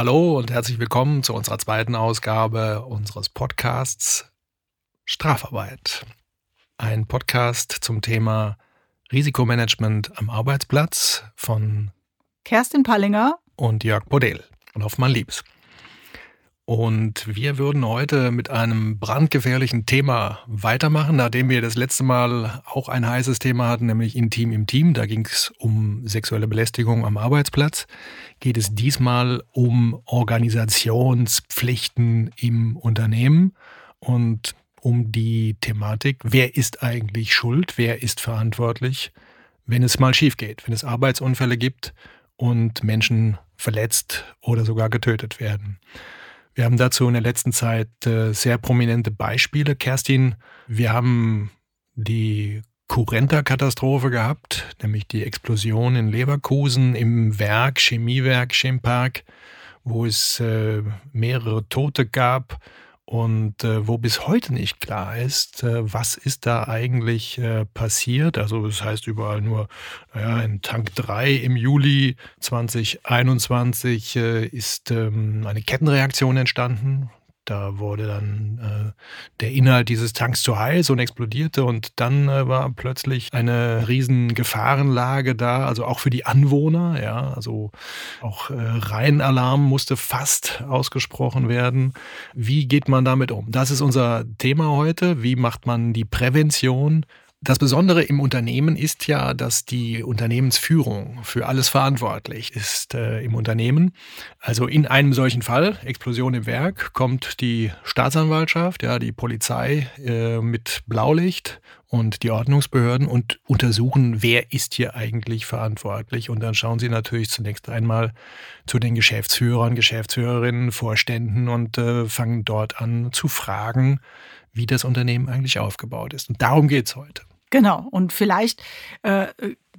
Hallo und herzlich willkommen zu unserer zweiten Ausgabe unseres Podcasts Strafarbeit. Ein Podcast zum Thema Risikomanagement am Arbeitsplatz von Kerstin Pallinger und Jörg Bodel und Hoffmann Liebs. Und wir würden heute mit einem brandgefährlichen Thema weitermachen, nachdem wir das letzte Mal auch ein heißes Thema hatten, nämlich Intim im Team. Da ging es um sexuelle Belästigung am Arbeitsplatz. Geht es diesmal um Organisationspflichten im Unternehmen und um die Thematik, wer ist eigentlich schuld, wer ist verantwortlich, wenn es mal schief geht, wenn es Arbeitsunfälle gibt und Menschen verletzt oder sogar getötet werden. Wir haben dazu in der letzten Zeit äh, sehr prominente Beispiele. Kerstin, wir haben die Currenta-Katastrophe gehabt, nämlich die Explosion in Leverkusen im Werk, Chemiewerk Chempark, wo es äh, mehrere Tote gab und äh, wo bis heute nicht klar ist, äh, was ist da eigentlich äh, passiert. Also das heißt überall nur, naja, in Tank 3 im Juli 2021 äh, ist ähm, eine Kettenreaktion entstanden. Da wurde dann äh, der Inhalt dieses Tanks zu heiß und explodierte und dann äh, war plötzlich eine riesen Gefahrenlage da, also auch für die Anwohner, ja, also auch äh, Reihenalarm musste fast ausgesprochen werden. Wie geht man damit um? Das ist unser Thema heute. Wie macht man die Prävention das Besondere im Unternehmen ist ja, dass die Unternehmensführung für alles verantwortlich ist äh, im Unternehmen. Also in einem solchen Fall, Explosion im Werk, kommt die Staatsanwaltschaft, ja, die Polizei äh, mit Blaulicht und die Ordnungsbehörden und untersuchen, wer ist hier eigentlich verantwortlich. Und dann schauen sie natürlich zunächst einmal zu den Geschäftsführern, Geschäftsführerinnen, Vorständen und äh, fangen dort an zu fragen, wie das Unternehmen eigentlich aufgebaut ist. Und darum geht es heute. Genau. Und vielleicht äh,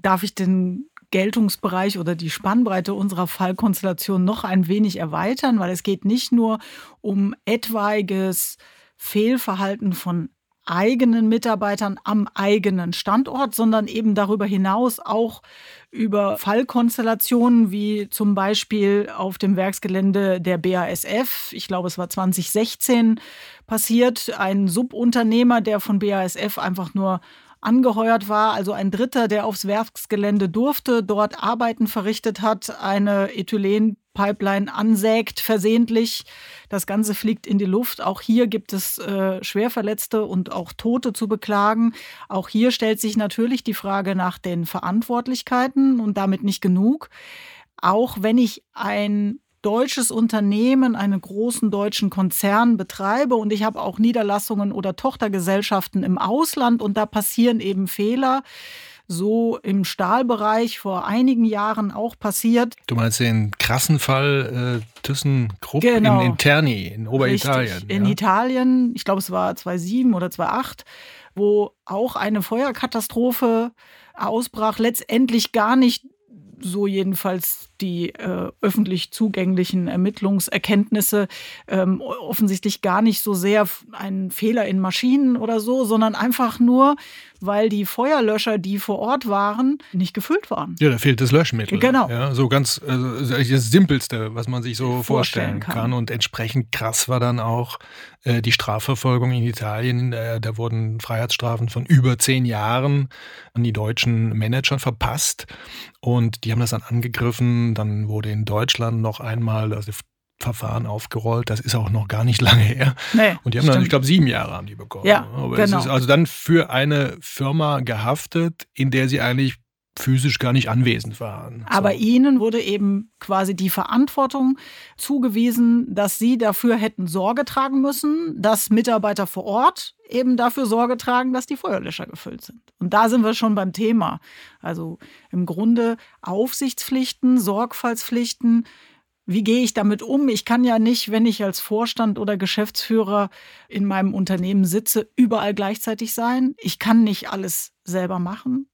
darf ich den Geltungsbereich oder die Spannbreite unserer Fallkonstellation noch ein wenig erweitern, weil es geht nicht nur um etwaiges Fehlverhalten von eigenen Mitarbeitern am eigenen Standort, sondern eben darüber hinaus auch über Fallkonstellationen wie zum Beispiel auf dem Werksgelände der BASF. Ich glaube, es war 2016 passiert. Ein Subunternehmer, der von BASF einfach nur angeheuert war, also ein Dritter, der aufs Werksgelände durfte, dort Arbeiten verrichtet hat, eine Ethylenpipeline ansägt versehentlich. Das Ganze fliegt in die Luft. Auch hier gibt es äh, Schwerverletzte und auch Tote zu beklagen. Auch hier stellt sich natürlich die Frage nach den Verantwortlichkeiten und damit nicht genug. Auch wenn ich ein deutsches Unternehmen, einen großen deutschen Konzern betreibe und ich habe auch Niederlassungen oder Tochtergesellschaften im Ausland und da passieren eben Fehler. So im Stahlbereich vor einigen Jahren auch passiert. Du meinst den krassen Fall äh, ThyssenKrupp genau. in, Terni, in Oberitalien. Richtig, in ja? Italien, ich glaube es war 2007 oder 2008, wo auch eine Feuerkatastrophe ausbrach, letztendlich gar nicht so jedenfalls die äh, öffentlich zugänglichen Ermittlungserkenntnisse ähm, offensichtlich gar nicht so sehr ein Fehler in Maschinen oder so, sondern einfach nur, weil die Feuerlöscher, die vor Ort waren, nicht gefüllt waren. Ja, da fehlt das Löschmittel. Genau. Ja, so ganz also das Simpelste, was man sich so vorstellen, vorstellen kann. kann. Und entsprechend krass war dann auch äh, die Strafverfolgung in Italien. Äh, da wurden Freiheitsstrafen von über zehn Jahren an die deutschen Manager verpasst. Und die haben das dann angegriffen dann wurde in Deutschland noch einmal das Verfahren aufgerollt. Das ist auch noch gar nicht lange her. Nee, und die haben stimmt. dann, ich glaube, sieben Jahre haben die bekommen. Ja, Aber genau. es ist also dann für eine Firma gehaftet, in der sie eigentlich physisch gar nicht anwesend waren. Aber so. ihnen wurde eben quasi die Verantwortung zugewiesen, dass sie dafür hätten Sorge tragen müssen, dass Mitarbeiter vor Ort eben dafür Sorge tragen, dass die Feuerlöscher gefüllt sind. Und da sind wir schon beim Thema. Also im Grunde Aufsichtspflichten, Sorgfaltspflichten. Wie gehe ich damit um? Ich kann ja nicht, wenn ich als Vorstand oder Geschäftsführer in meinem Unternehmen sitze, überall gleichzeitig sein. Ich kann nicht alles selber machen.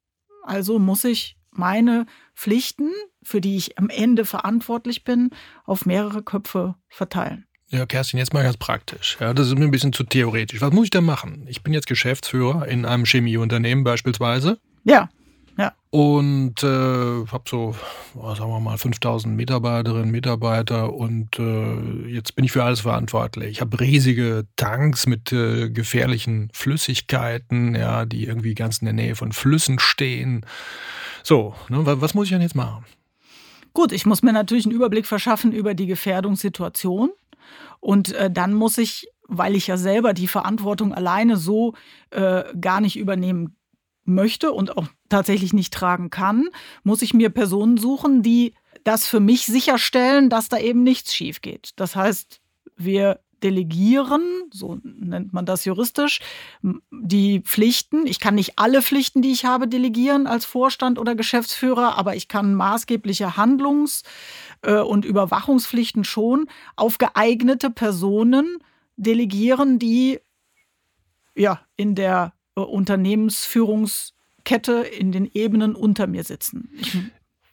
Also muss ich meine Pflichten, für die ich am Ende verantwortlich bin, auf mehrere Köpfe verteilen. Ja, Kerstin, jetzt mal ganz praktisch. Ja, das ist mir ein bisschen zu theoretisch. Was muss ich da machen? Ich bin jetzt Geschäftsführer in einem Chemieunternehmen beispielsweise. Ja. Ja. Und äh, habe so, oh, sagen wir mal, 5000 Mitarbeiterinnen, Mitarbeiter und äh, jetzt bin ich für alles verantwortlich. Ich habe riesige Tanks mit äh, gefährlichen Flüssigkeiten, ja, die irgendwie ganz in der Nähe von Flüssen stehen. So, ne, was muss ich denn jetzt machen? Gut, ich muss mir natürlich einen Überblick verschaffen über die Gefährdungssituation. Und äh, dann muss ich, weil ich ja selber die Verantwortung alleine so äh, gar nicht übernehmen möchte und auch tatsächlich nicht tragen kann, muss ich mir Personen suchen, die das für mich sicherstellen, dass da eben nichts schief geht. Das heißt, wir delegieren, so nennt man das juristisch, die Pflichten. Ich kann nicht alle Pflichten, die ich habe, delegieren als Vorstand oder Geschäftsführer, aber ich kann maßgebliche Handlungs- äh, und Überwachungspflichten schon auf geeignete Personen delegieren, die ja in der Unternehmensführungskette in den Ebenen unter mir sitzen. Ich,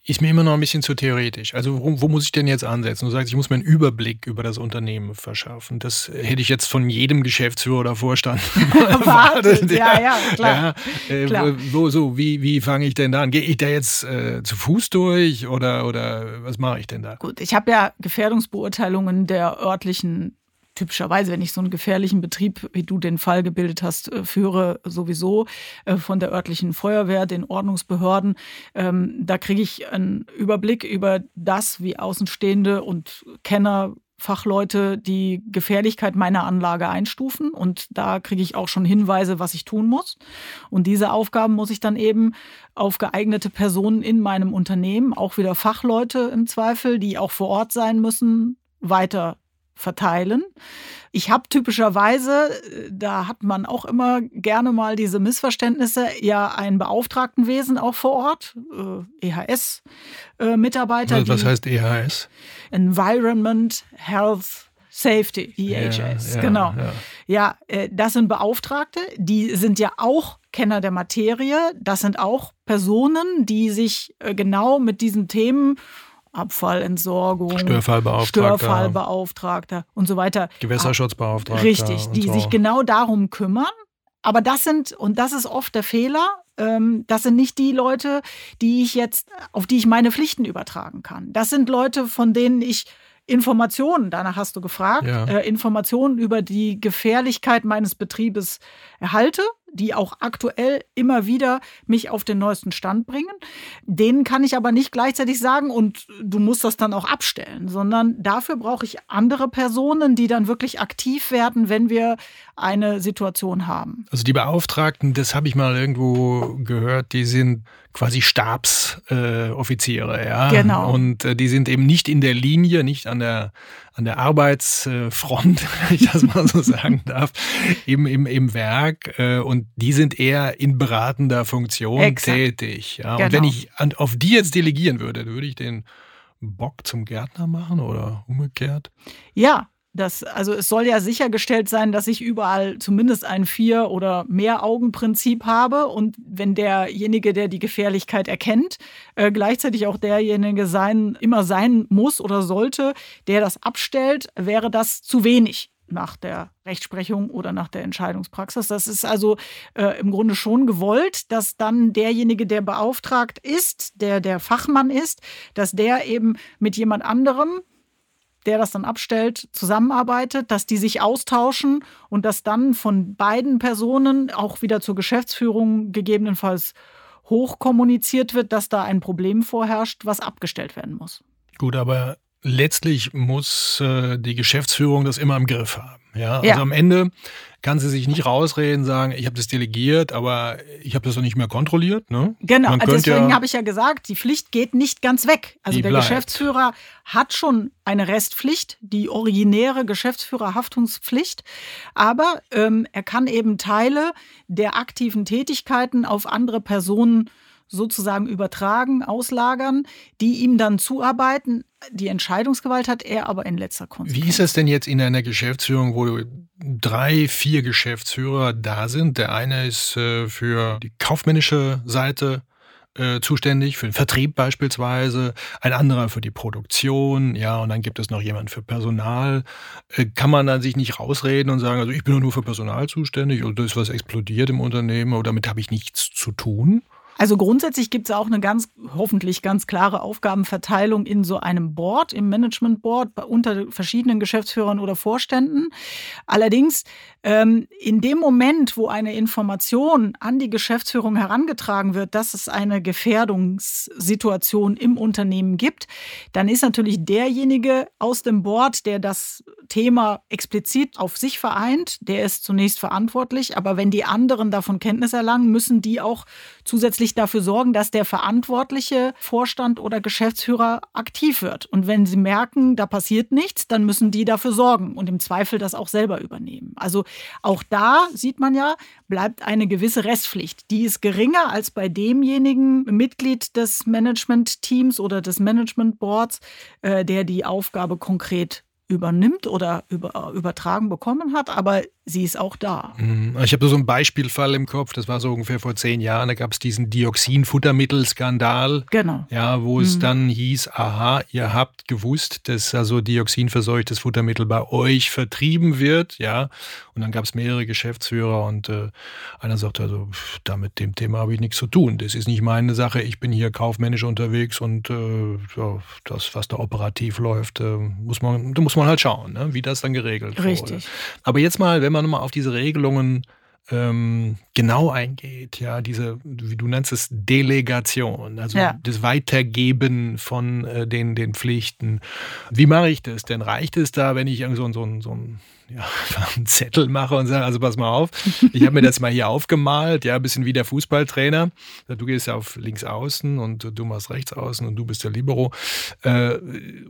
ist mir immer noch ein bisschen zu theoretisch. Also wo, wo, muss ich denn jetzt ansetzen? Du sagst, ich muss mir einen Überblick über das Unternehmen verschaffen. Das hätte ich jetzt von jedem Geschäftsführer oder Vorstand erwartet. Ja, ja, klar. Ja, äh, klar. Wo, so, wie, wie fange ich denn da an? Gehe ich da jetzt äh, zu Fuß durch oder, oder was mache ich denn da? Gut, ich habe ja Gefährdungsbeurteilungen der örtlichen typischerweise, wenn ich so einen gefährlichen Betrieb, wie du den Fall gebildet hast, äh, führe, sowieso äh, von der örtlichen Feuerwehr, den Ordnungsbehörden. Ähm, da kriege ich einen Überblick über das, wie Außenstehende und Kenner Fachleute die Gefährlichkeit meiner Anlage einstufen und da kriege ich auch schon Hinweise, was ich tun muss. Und diese Aufgaben muss ich dann eben auf geeignete Personen in meinem Unternehmen, auch wieder Fachleute im Zweifel, die auch vor Ort sein müssen, weiter verteilen. Ich habe typischerweise, äh, da hat man auch immer gerne mal diese Missverständnisse, ja ein Beauftragtenwesen auch vor Ort, äh, EHS-Mitarbeiter. Äh, was heißt EHS? Environment, Health, Safety, EHS, ja, ja, genau. Ja. ja, äh, das sind Beauftragte, die sind ja auch Kenner der Materie, das sind auch Personen, die sich äh, genau mit diesen Themen Abfallentsorgung, Störfallbeauftragter, Störfallbeauftragter und so weiter. Gewässerschutzbeauftragter. Richtig, die so. sich genau darum kümmern. Aber das sind, und das ist oft der Fehler, ähm, das sind nicht die Leute, die ich jetzt, auf die ich meine Pflichten übertragen kann. Das sind Leute, von denen ich Informationen, danach hast du gefragt, ja. äh, Informationen über die Gefährlichkeit meines Betriebes erhalte die auch aktuell immer wieder mich auf den neuesten Stand bringen. Denen kann ich aber nicht gleichzeitig sagen, und du musst das dann auch abstellen, sondern dafür brauche ich andere Personen, die dann wirklich aktiv werden, wenn wir eine Situation haben. Also die Beauftragten, das habe ich mal irgendwo gehört, die sind quasi Stabsoffiziere, äh, ja. Genau. Und äh, die sind eben nicht in der Linie, nicht an der an der Arbeitsfront, wenn ich das mal so sagen darf, eben im, im Werk. Äh, und die sind eher in beratender Funktion Exakt. tätig. Ja. Genau. Und wenn ich an, auf die jetzt delegieren würde, würde ich den Bock zum Gärtner machen oder umgekehrt? Ja, das, also es soll ja sichergestellt sein, dass ich überall zumindest ein Vier- oder Mehr-Augen-Prinzip habe und wenn derjenige, der die Gefährlichkeit erkennt, äh, gleichzeitig auch derjenige sein, immer sein muss oder sollte, der das abstellt, wäre das zu wenig nach der Rechtsprechung oder nach der Entscheidungspraxis. Das ist also äh, im Grunde schon gewollt, dass dann derjenige, der beauftragt ist, der der Fachmann ist, dass der eben mit jemand anderem, der das dann abstellt, zusammenarbeitet, dass die sich austauschen und dass dann von beiden Personen auch wieder zur Geschäftsführung gegebenenfalls hochkommuniziert wird, dass da ein Problem vorherrscht, was abgestellt werden muss. Gut, aber letztlich muss äh, die Geschäftsführung das immer im Griff haben. Ja, also ja. am Ende kann sie sich nicht rausreden, sagen, ich habe das delegiert, aber ich habe das doch nicht mehr kontrolliert. Ne? Genau, also deswegen ja, habe ich ja gesagt, die Pflicht geht nicht ganz weg. Also der bleibt. Geschäftsführer hat schon eine Restpflicht, die originäre Geschäftsführerhaftungspflicht, aber ähm, er kann eben Teile der aktiven Tätigkeiten auf andere Personen sozusagen übertragen, auslagern, die ihm dann zuarbeiten. Die Entscheidungsgewalt hat er aber in letzter Konsequenz. Wie ist das denn jetzt in einer Geschäftsführung, wo drei, vier Geschäftsführer da sind? Der eine ist äh, für die kaufmännische Seite äh, zuständig, für den Vertrieb beispielsweise, ein anderer für die Produktion, ja, und dann gibt es noch jemanden für Personal. Äh, kann man dann sich nicht rausreden und sagen, also ich bin nur für Personal zuständig oder ist was explodiert im Unternehmen oder damit habe ich nichts zu tun? Also grundsätzlich gibt es auch eine ganz, hoffentlich ganz klare Aufgabenverteilung in so einem Board, im Management Board, unter verschiedenen Geschäftsführern oder Vorständen. Allerdings ähm, in dem Moment, wo eine Information an die Geschäftsführung herangetragen wird, dass es eine Gefährdungssituation im Unternehmen gibt, dann ist natürlich derjenige aus dem Board, der das Thema explizit auf sich vereint, der ist zunächst verantwortlich. Aber wenn die anderen davon Kenntnis erlangen, müssen die auch zusätzlich dafür sorgen, dass der verantwortliche Vorstand oder Geschäftsführer aktiv wird. Und wenn sie merken, da passiert nichts, dann müssen die dafür sorgen und im Zweifel das auch selber übernehmen. Also auch da sieht man ja, bleibt eine gewisse Restpflicht. Die ist geringer als bei demjenigen Mitglied des Management-Teams oder des Management Boards, äh, der die Aufgabe konkret übernimmt oder über, übertragen bekommen hat, aber sie ist auch da. Mhm. Ich habe so einen Beispielfall im Kopf, das war so ungefähr vor zehn Jahren, da gab es diesen Dioxin-Futtermittelskandal. Genau. Ja, wo es mhm. dann hieß, aha, ihr habt gewusst, dass also dioxinverseuchtes Futtermittel bei euch vertrieben wird, ja. Und dann gab es mehrere Geschäftsführer und äh, einer sagte also, damit dem Thema habe ich nichts zu tun. Das ist nicht meine Sache, ich bin hier kaufmännisch unterwegs und äh, das, was da operativ läuft, äh, muss man, da muss man halt schauen, ne, wie das dann geregelt wird. Richtig. Wurde. Aber jetzt mal, wenn man nochmal auf diese Regelungen ähm, genau eingeht, ja, diese, wie du nennst es, Delegation, also ja. das Weitergeben von äh, den, den Pflichten. Wie mache ich das? Denn reicht es da, wenn ich irgend so, so, so ein ja, einen Zettel mache und sage, also pass mal auf, ich habe mir das mal hier aufgemalt, ja, ein bisschen wie der Fußballtrainer. Du gehst ja auf links außen und du machst rechts außen und du bist der Libero. Äh,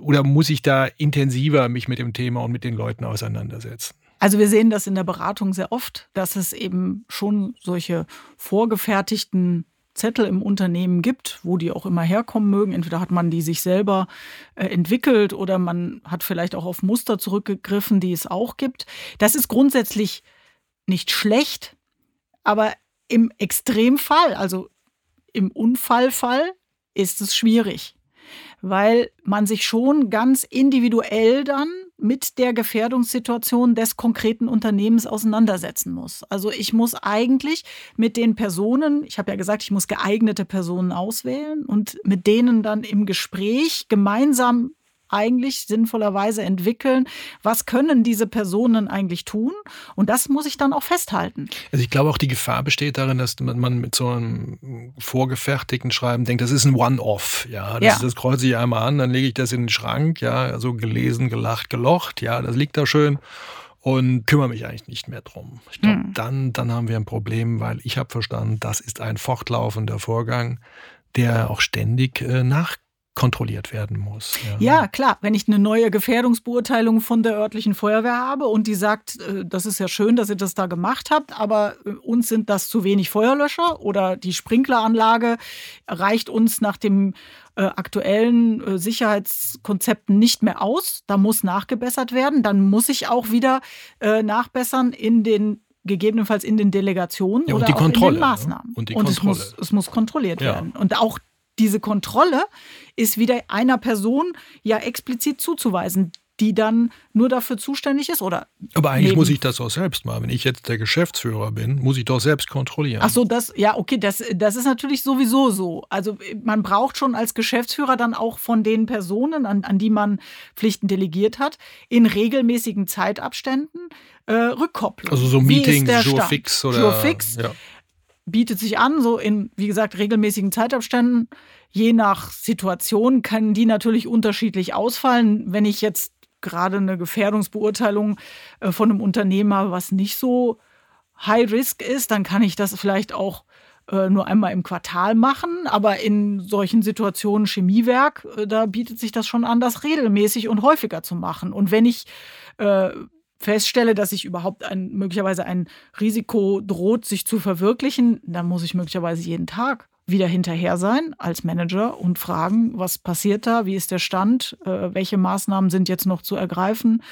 oder muss ich da intensiver mich mit dem Thema und mit den Leuten auseinandersetzen? Also wir sehen das in der Beratung sehr oft, dass es eben schon solche vorgefertigten Zettel im Unternehmen gibt, wo die auch immer herkommen mögen. Entweder hat man die sich selber äh, entwickelt oder man hat vielleicht auch auf Muster zurückgegriffen, die es auch gibt. Das ist grundsätzlich nicht schlecht, aber im Extremfall, also im Unfallfall, ist es schwierig, weil man sich schon ganz individuell dann mit der Gefährdungssituation des konkreten Unternehmens auseinandersetzen muss. Also ich muss eigentlich mit den Personen, ich habe ja gesagt, ich muss geeignete Personen auswählen und mit denen dann im Gespräch gemeinsam eigentlich sinnvollerweise entwickeln? Was können diese Personen eigentlich tun? Und das muss ich dann auch festhalten. Also ich glaube auch die Gefahr besteht darin, dass man mit so einem vorgefertigten Schreiben denkt, das ist ein One-Off. Ja, das, ja. das kreuze ich einmal an, dann lege ich das in den Schrank. Ja, also gelesen, gelacht, gelocht. Ja, das liegt da schön und kümmere mich eigentlich nicht mehr drum. Ich glaube, hm. dann, dann haben wir ein Problem, weil ich habe verstanden, das ist ein fortlaufender Vorgang, der auch ständig äh, nach kontrolliert werden muss. Ja. ja. klar. Wenn ich eine neue Gefährdungsbeurteilung von der örtlichen Feuerwehr habe und die sagt, äh, das ist ja schön, dass ihr das da gemacht habt, aber äh, uns sind das zu wenig Feuerlöscher oder die Sprinkleranlage reicht uns nach dem äh, aktuellen Sicherheitskonzepten nicht mehr aus, da muss nachgebessert werden, dann muss ich auch wieder nachbessern in den gegebenenfalls in den Delegationen ja, oder auch in den Maßnahmen. Ne? Und, die und. Es, muss, es muss kontrolliert ja. werden. Und auch diese Kontrolle ist wieder einer Person ja explizit zuzuweisen, die dann nur dafür zuständig ist oder aber eigentlich neben. muss ich das auch selbst machen. Wenn ich jetzt der Geschäftsführer bin muss ich doch selbst kontrollieren. Ach so das ja okay das das ist natürlich sowieso so. Also man braucht schon als Geschäftsführer dann auch von den Personen an, an die man Pflichten delegiert hat in regelmäßigen Zeitabständen äh, Rückkopplung. Also so Meetings Jour fix oder Jour fix. ja bietet sich an, so in, wie gesagt, regelmäßigen Zeitabständen. Je nach Situation können die natürlich unterschiedlich ausfallen. Wenn ich jetzt gerade eine Gefährdungsbeurteilung äh, von einem Unternehmer, was nicht so high risk ist, dann kann ich das vielleicht auch äh, nur einmal im Quartal machen. Aber in solchen Situationen Chemiewerk, äh, da bietet sich das schon an, das regelmäßig und häufiger zu machen. Und wenn ich feststelle, dass sich überhaupt ein, möglicherweise ein Risiko droht, sich zu verwirklichen, dann muss ich möglicherweise jeden Tag wieder hinterher sein als Manager und fragen, was passiert da, wie ist der Stand, äh, welche Maßnahmen sind jetzt noch zu ergreifen,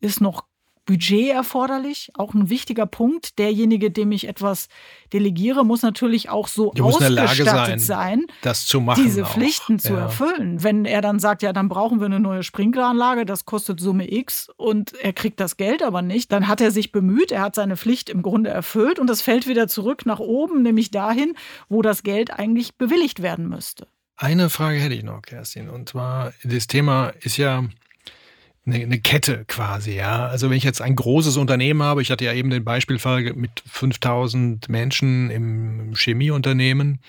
ist noch Budget erforderlich, auch ein wichtiger Punkt. Derjenige, dem ich etwas delegiere, muss natürlich auch so ausgestattet sein, sein, das zu machen diese auch. Pflichten zu Ja. erfüllen. Wenn er dann sagt, ja, dann brauchen wir eine neue Sprinkleranlage, das kostet Summe X und er kriegt das Geld aber nicht, dann hat er sich bemüht, er hat seine Pflicht im Grunde erfüllt und das fällt wieder zurück nach oben, nämlich dahin, wo das Geld eigentlich bewilligt werden müsste. Eine Frage hätte ich noch, Kerstin. Und zwar, das Thema ist ja eine, eine Kette quasi, ja. Also wenn ich jetzt ein großes Unternehmen habe, ich hatte ja eben den Beispielfall mit 5000 Menschen im Chemieunternehmen,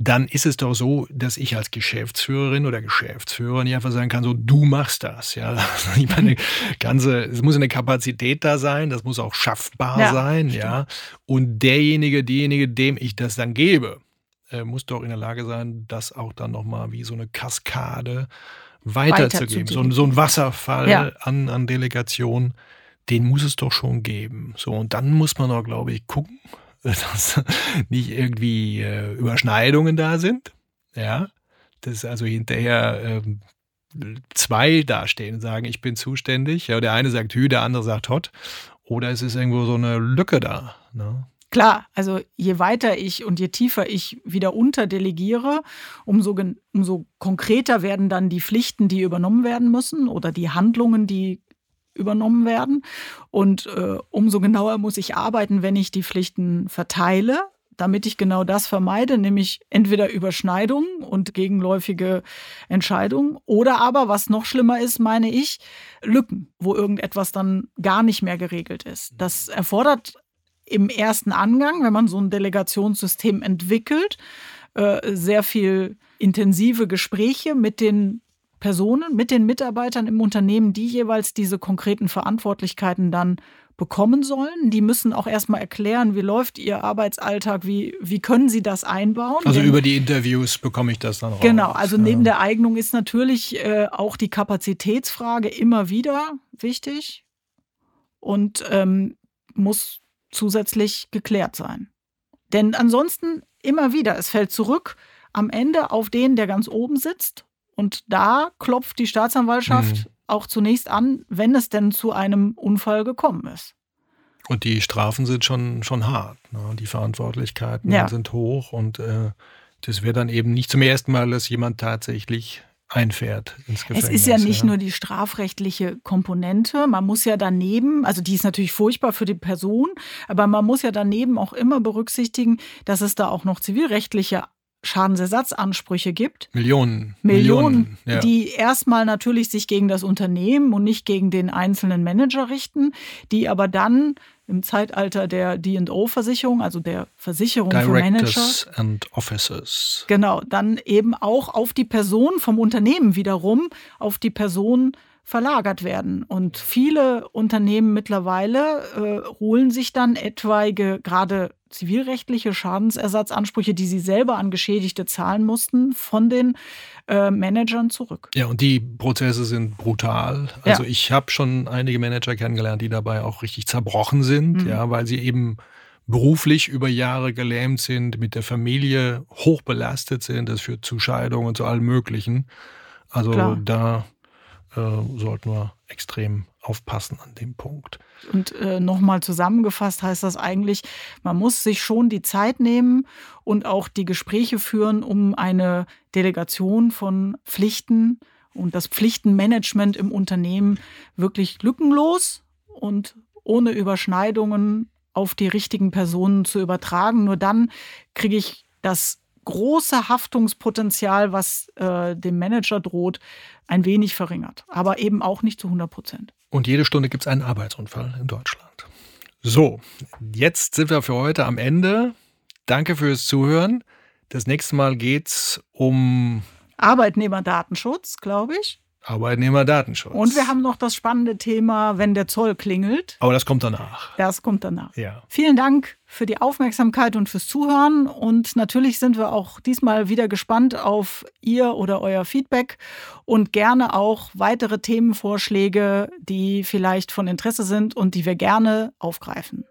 dann ist es doch so, dass ich als Geschäftsführerin oder Geschäftsführer nicht einfach sagen kann, so du machst das, ja. Ich meine, ganze, es muss eine Kapazität da sein, das muss auch schaffbar Ja, sein, stimmt. ja. Und derjenige, diejenige, dem ich das dann gebe, äh, muss doch in der Lage sein, das auch dann nochmal wie so eine Kaskade weiterzugeben. So, ein- so ein Wasserfall Ja. an, an Delegation, den muss es doch schon geben. So, und dann muss man doch, glaube ich, gucken, dass nicht irgendwie äh, Überschneidungen da sind. Ja, dass also hinterher ähm, zwei dastehen und sagen, ich bin zuständig. Ja, der eine sagt Hü, der andere sagt Hot. Oder es ist irgendwo so eine Lücke da. Ne? Klar, also je weiter ich und je tiefer ich wieder unterdelegiere, umso, umso konkreter werden dann die Pflichten, die übernommen werden müssen oder die Handlungen, die übernommen werden. Und äh, umso genauer muss ich arbeiten, wenn ich die Pflichten verteile, damit ich genau das vermeide, nämlich entweder Überschneidungen und gegenläufige Entscheidungen oder aber, was noch schlimmer ist, meine ich, Lücken, wo irgendetwas dann gar nicht mehr geregelt ist. Das erfordert im ersten Angang, wenn man so ein Delegationssystem entwickelt, äh, sehr viel intensive Gespräche mit den Personen, mit den Mitarbeitern im Unternehmen, die jeweils diese konkreten Verantwortlichkeiten dann bekommen sollen. Die müssen auch erstmal erklären, wie läuft ihr Arbeitsalltag, wie, wie können sie das einbauen. Also Denn- über die Interviews bekomme ich das dann raus. Genau, also ja. neben der Eignung ist natürlich äh, auch die Kapazitätsfrage immer wieder wichtig und ähm, muss zusätzlich geklärt sein. Denn ansonsten immer wieder, es fällt zurück am Ende auf den, der ganz oben sitzt. Und da klopft die Staatsanwaltschaft Mhm. auch zunächst an, wenn es denn zu einem Unfall gekommen ist. Und die Strafen sind schon, schon hart. Ne? Die Verantwortlichkeiten Ja. sind hoch und äh, das wäre dann eben nicht zum ersten Mal, dass jemand tatsächlich einfährt ins Gefängnis. Es ist ja nicht nur die strafrechtliche Komponente. Man muss ja daneben, also die ist natürlich furchtbar für die Person, aber man muss ja daneben auch immer berücksichtigen, dass es da auch noch zivilrechtliche Schadensersatzansprüche gibt. Millionen. Millionen, ja. die erstmal natürlich sich gegen das Unternehmen und nicht gegen den einzelnen Manager richten, die aber dann im Zeitalter der D&O-Versicherung, also der Versicherung für Manager, Directors and Officers. Genau, dann eben auch auf die Person vom Unternehmen wiederum, auf die Person verlagert werden. Und viele Unternehmen mittlerweile äh, holen sich dann etwaige, gerade zivilrechtliche Schadensersatzansprüche, die sie selber an Geschädigte zahlen mussten, von den äh, Managern zurück. Ja, und die Prozesse sind brutal. Also Ja. ich habe schon einige Manager kennengelernt, die dabei auch richtig zerbrochen sind, Mhm. ja, weil sie eben beruflich über Jahre gelähmt sind, mit der Familie hoch belastet sind. Das führt zu Scheidungen und zu allem Möglichen. Also Klar. da äh, sollten wir extrem aufpassen an dem Punkt. Und äh, nochmal zusammengefasst heißt das eigentlich, man muss sich schon die Zeit nehmen und auch die Gespräche führen, um eine Delegation von Pflichten und das Pflichtenmanagement im Unternehmen wirklich lückenlos und ohne Überschneidungen auf die richtigen Personen zu übertragen. Nur dann kriege ich das große Haftungspotenzial, was äh, dem Manager droht, ein wenig verringert. Aber eben auch nicht zu 100 Prozent. Und jede Stunde gibt es einen Arbeitsunfall in Deutschland. So, jetzt sind wir für heute am Ende. Danke fürs Zuhören. Das nächste Mal geht's um Arbeitnehmerdatenschutz, glaube ich. Arbeitnehmerdatenschutz. Und wir haben noch das spannende Thema, wenn der Zoll klingelt. Aber das kommt danach. Das kommt danach. Ja. Vielen Dank für die Aufmerksamkeit und fürs Zuhören. Und natürlich sind wir auch diesmal wieder gespannt auf Ihr oder euer Feedback und gerne auch weitere Themenvorschläge, die vielleicht von Interesse sind und die wir gerne aufgreifen.